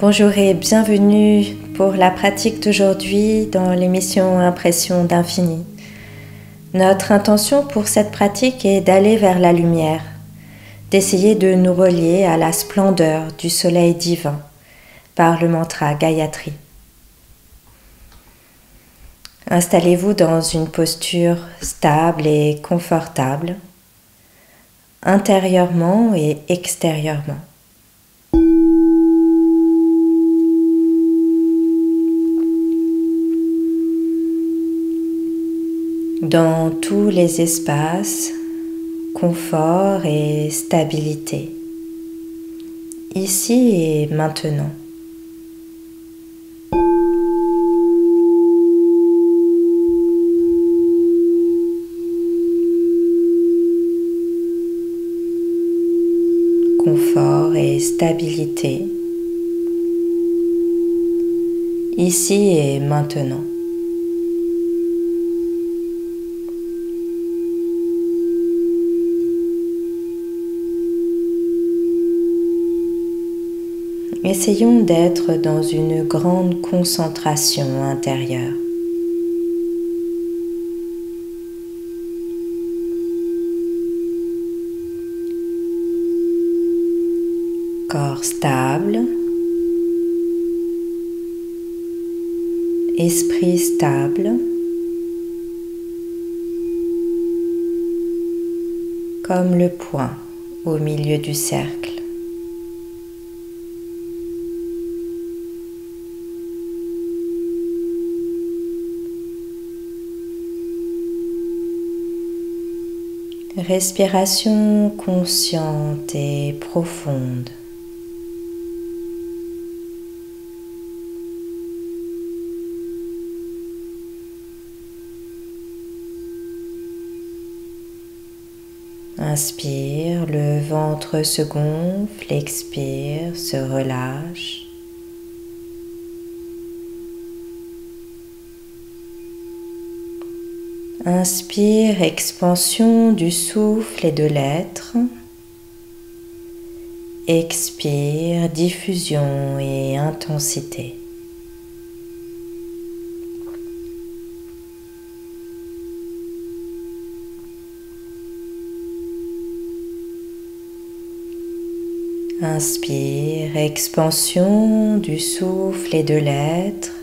Bonjour et bienvenue pour la pratique d'aujourd'hui dans l'émission Impression d'infini. Notre intention pour cette pratique est d'aller vers la lumière, d'essayer de nous relier à la splendeur du soleil divin par le mantra Gayatri. Installez-vous dans une posture stable et confortable, intérieurement et extérieurement. Dans tous les espaces, confort et stabilité, ici et maintenant. Confort et stabilité, ici et maintenant. Essayons d'être dans une grande concentration intérieure. Corps stable, esprit stable, comme le point au milieu du cercle. Respiration consciente et profonde. Inspire, le ventre se gonfle, expire, se relâche. Inspire, expansion du souffle et de l'être. Expire, diffusion et intensité. Inspire, expansion du souffle et de l'être.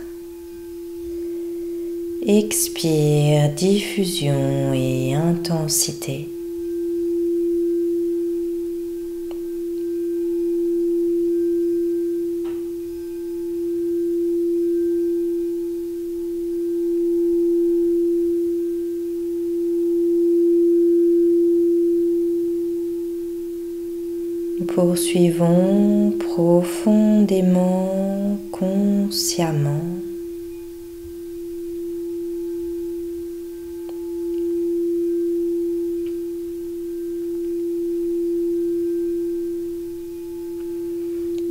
Expire diffusion et intensité. Poursuivons profondément, consciemment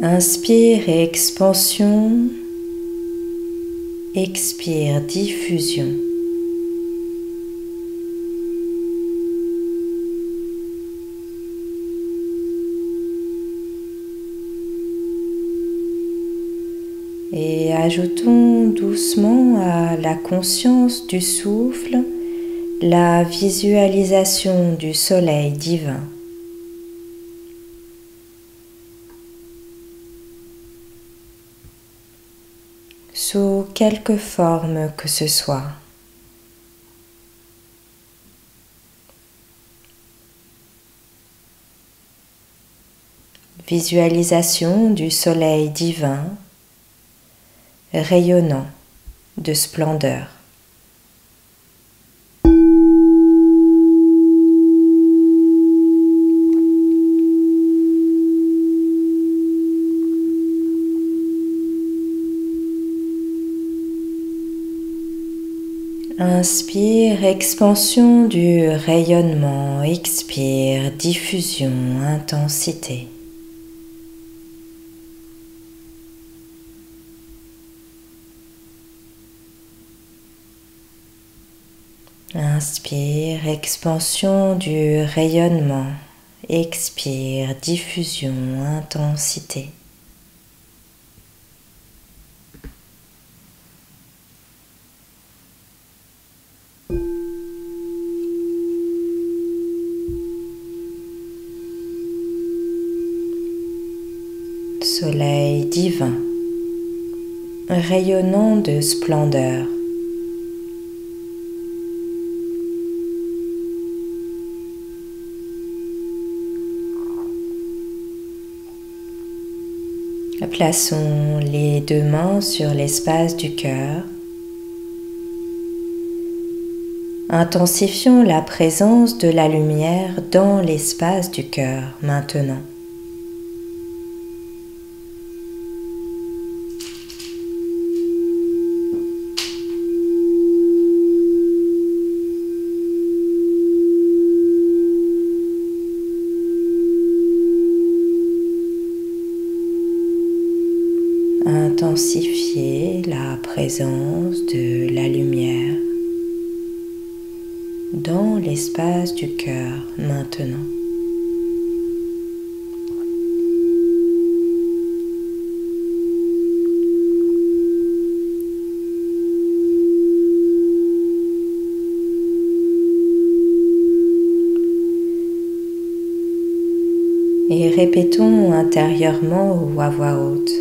Inspire et expansion. Expire diffusion. Et ajoutons doucement à la conscience du souffle la visualisation du soleil divin. Sous quelque forme que ce soit. Visualisation du soleil divin rayonnant de splendeur. Inspire, expansion du rayonnement, expire, diffusion, intensité. Inspire, expansion du rayonnement, expire, diffusion, intensité. Soleil divin, rayonnant de splendeur. Plaçons les deux mains sur l'espace du cœur. Intensifions la présence de la lumière dans l'espace du cœur maintenant. Maintenant. Et répétons intérieurement ou à voix haute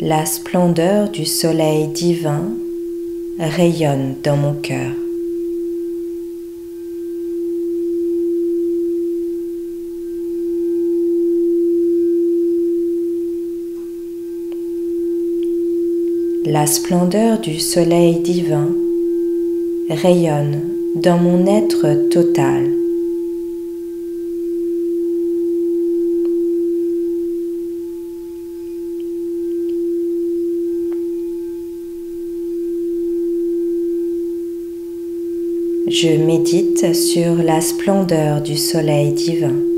la splendeur du soleil divin rayonne dans mon cœur. La splendeur du soleil divin rayonne dans mon être total. Je médite sur la splendeur du soleil divin.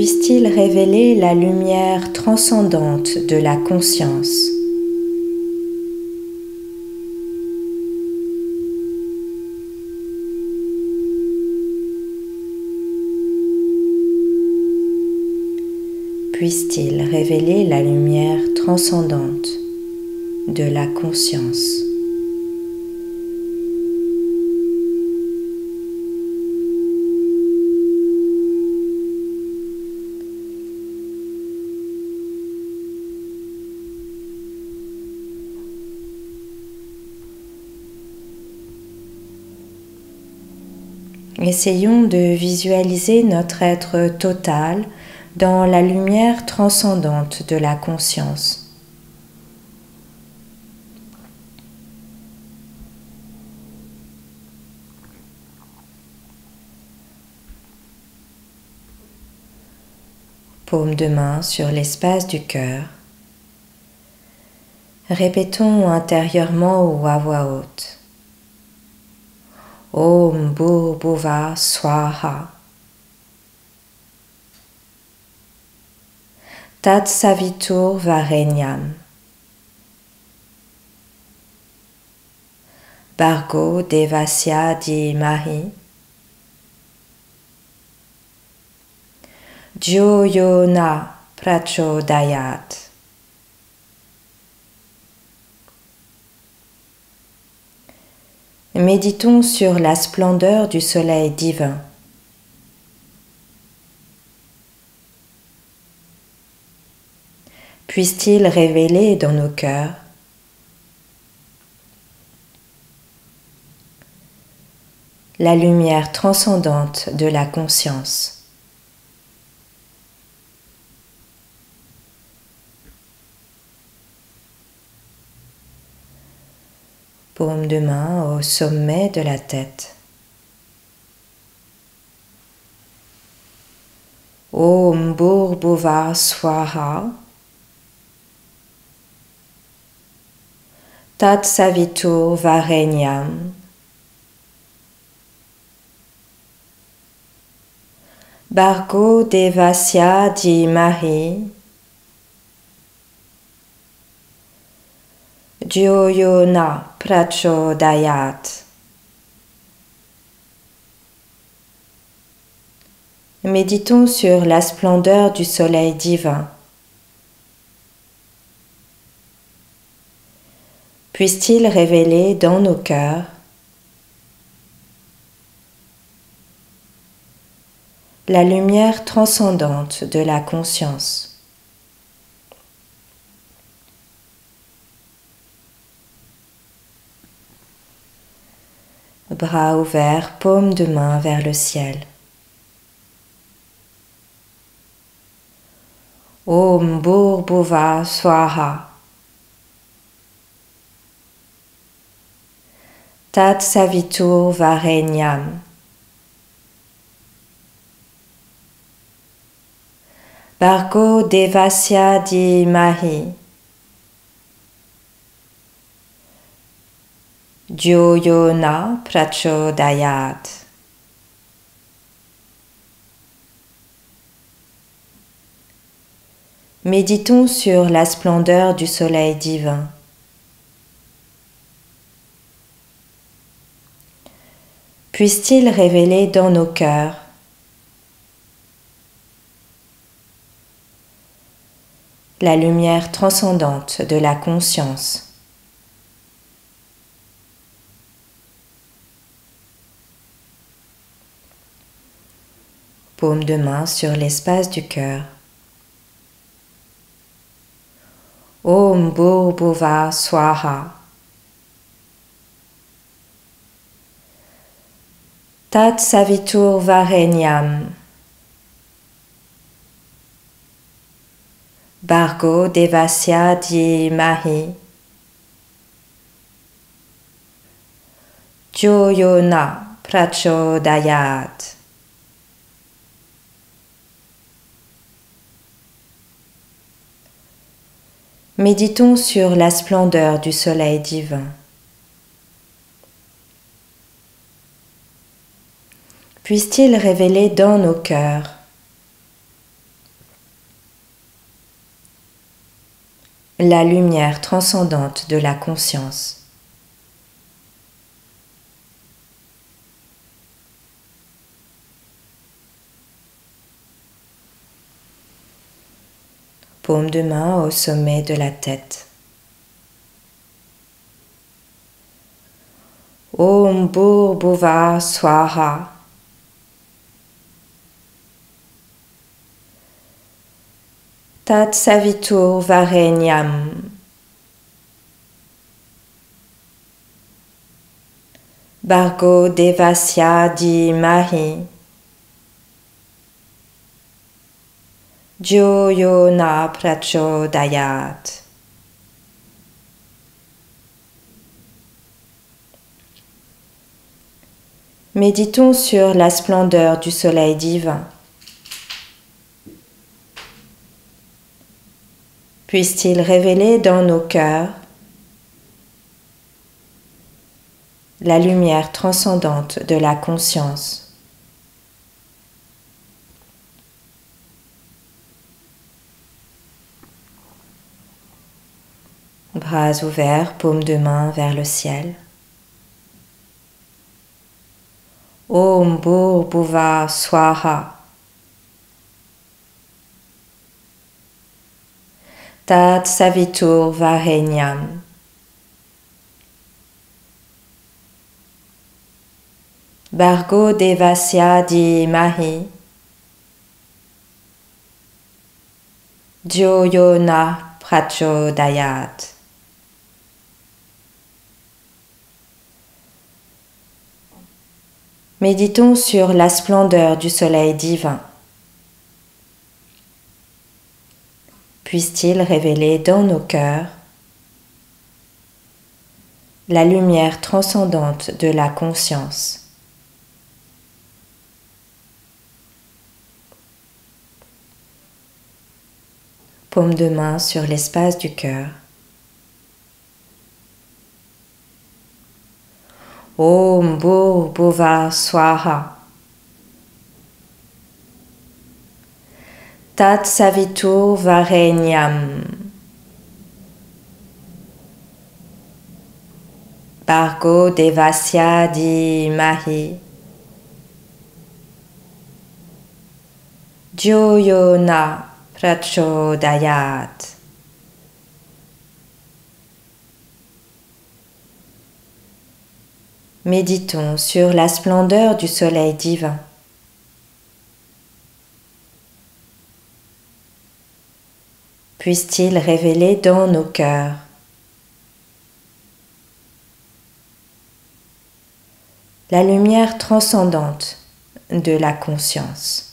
Puisse-t-il révéler la lumière transcendante de la conscience puisse-t-il révéler la lumière transcendante de la conscience. Essayons de visualiser notre être total dans la lumière transcendante de la conscience. Paume de main sur l'espace du cœur. Répétons intérieurement ou à voix haute. Om Bhuva Swaha. Tat Savitur Varenyam. Bargo Devasya Di Mahi. Joyona Prachodayat. Méditons sur la splendeur du soleil divin. puisse-t-il révéler dans nos cœurs la lumière transcendante de la conscience. Paume de main au sommet de la tête. Om Bhuva Swaha Tat Savitur Varenyam. Bargo Devasya Di Mahi. Pracho Prachodayat. Méditons sur la splendeur du soleil divin. puisse-t-il révéler dans nos cœurs la lumière transcendante de la conscience. Bras ouverts, paume de main vers le ciel. Om Bhuva Swaha. Tat Savitur Varenyam. Bargo Devasya Di Mahi. Jyoyona Prachodayat. Méditons sur la splendeur du soleil divin. Puisse-t-il révéler dans nos cœurs la lumière transcendante de la conscience. Paume de main sur l'espace du cœur. Om Bhuva Swaha. Tat Savitur Varenyam. Bargo Devasya Di Mahi. Joyona Prachodayat. Méditons sur la splendeur du soleil divin. Puisse-t-il révéler dans nos cœurs la lumière transcendante de la conscience. Paume de main au sommet de la tête. Om Bhuva Swaha. Tat Savitur Varenyam. Bargo Devasya Di Mahi. Joyona Prachodayat. Méditons sur la splendeur du soleil divin. Puisse-t-il révéler dans nos cœurs la lumière transcendante de la conscience. Bras ouverts, paume de main vers le ciel. Om Bhuva Swaha. Tat Savitur Varenyam. Bargo Devasya Di Mahi. Joyona Prachodayat. Méditons sur la splendeur du soleil divin. puisse-t-il révéler dans nos cœurs la lumière transcendante de la conscience. Paume de main sur l'espace du cœur. Om Bhuva Swaha. Tat Savitur Varenyam. Bargo Devasya Di Mahi. Prachodayat. Méditons sur la splendeur du soleil divin. Puisse-t-il révéler dans nos cœurs la lumière transcendante de la conscience.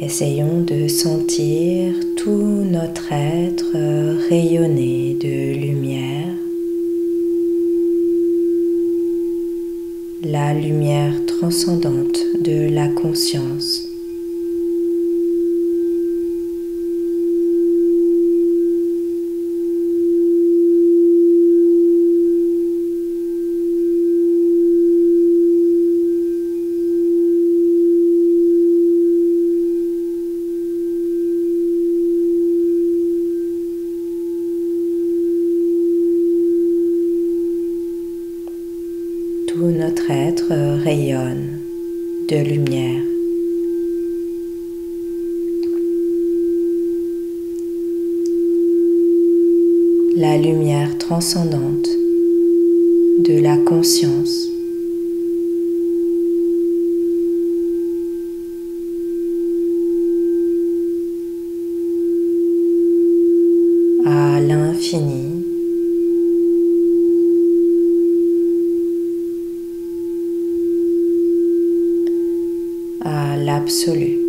Essayons de sentir tout notre être rayonner de lumière. La lumière transcendante de la conscience. tout notre être rayonne de lumière. La lumière transcendante de la conscience. à à l'absolu.